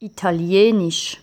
Italienisch.